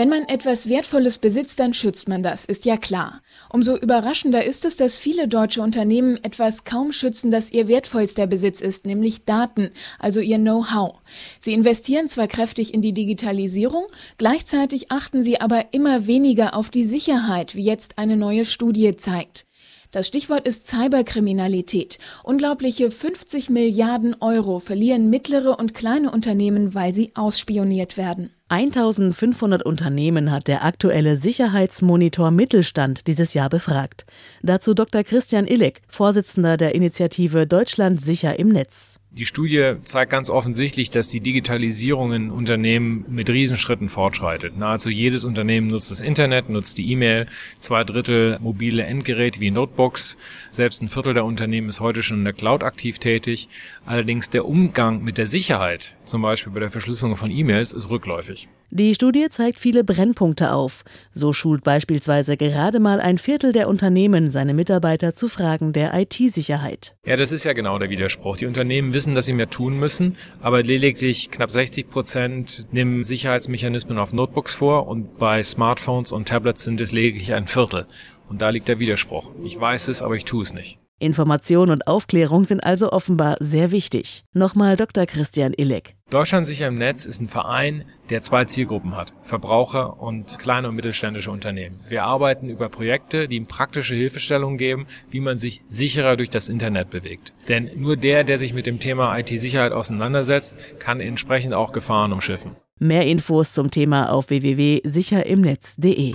Wenn man etwas Wertvolles besitzt, dann schützt man das, ist ja klar. Umso überraschender ist es, dass viele deutsche Unternehmen etwas kaum schützen, das ihr wertvollster Besitz ist, nämlich Daten, also ihr Know-how. Sie investieren zwar kräftig in die Digitalisierung, gleichzeitig achten sie aber immer weniger auf die Sicherheit, wie jetzt eine neue Studie zeigt. Das Stichwort ist Cyberkriminalität. Unglaubliche 50 Milliarden Euro verlieren mittlere und kleine Unternehmen, weil sie ausspioniert werden. 1500 Unternehmen hat der aktuelle Sicherheitsmonitor Mittelstand dieses Jahr befragt. Dazu Dr. Christian Illig, Vorsitzender der Initiative Deutschland sicher im Netz. Die Studie zeigt ganz offensichtlich, dass die Digitalisierung in Unternehmen mit Riesenschritten fortschreitet. Nahezu jedes Unternehmen nutzt das Internet, nutzt die E-Mail, zwei Drittel mobile Endgeräte wie Notebooks. Selbst ein Viertel der Unternehmen ist heute schon in der Cloud aktiv tätig. Allerdings der Umgang mit der Sicherheit, zum Beispiel bei der Verschlüsselung von E-Mails, ist rückläufig. Die Studie zeigt viele Brennpunkte auf. So schult beispielsweise gerade mal ein Viertel der Unternehmen seine Mitarbeiter zu Fragen der IT-Sicherheit. Ja, das ist ja genau der Widerspruch. Die Unternehmen wissen, dass sie mehr tun müssen, aber lediglich knapp 60 Prozent nehmen Sicherheitsmechanismen auf Notebooks vor und bei Smartphones und Tablets sind es lediglich ein Viertel. Und da liegt der Widerspruch. Ich weiß es, aber ich tue es nicht. Information und Aufklärung sind also offenbar sehr wichtig. Nochmal Dr. Christian Illeg. Deutschland sicher im Netz ist ein Verein, der zwei Zielgruppen hat. Verbraucher und kleine und mittelständische Unternehmen. Wir arbeiten über Projekte, die ihm praktische Hilfestellungen geben, wie man sich sicherer durch das Internet bewegt. Denn nur der, der sich mit dem Thema IT-Sicherheit auseinandersetzt, kann entsprechend auch Gefahren umschiffen. Mehr Infos zum Thema auf www.sicherimnetz.de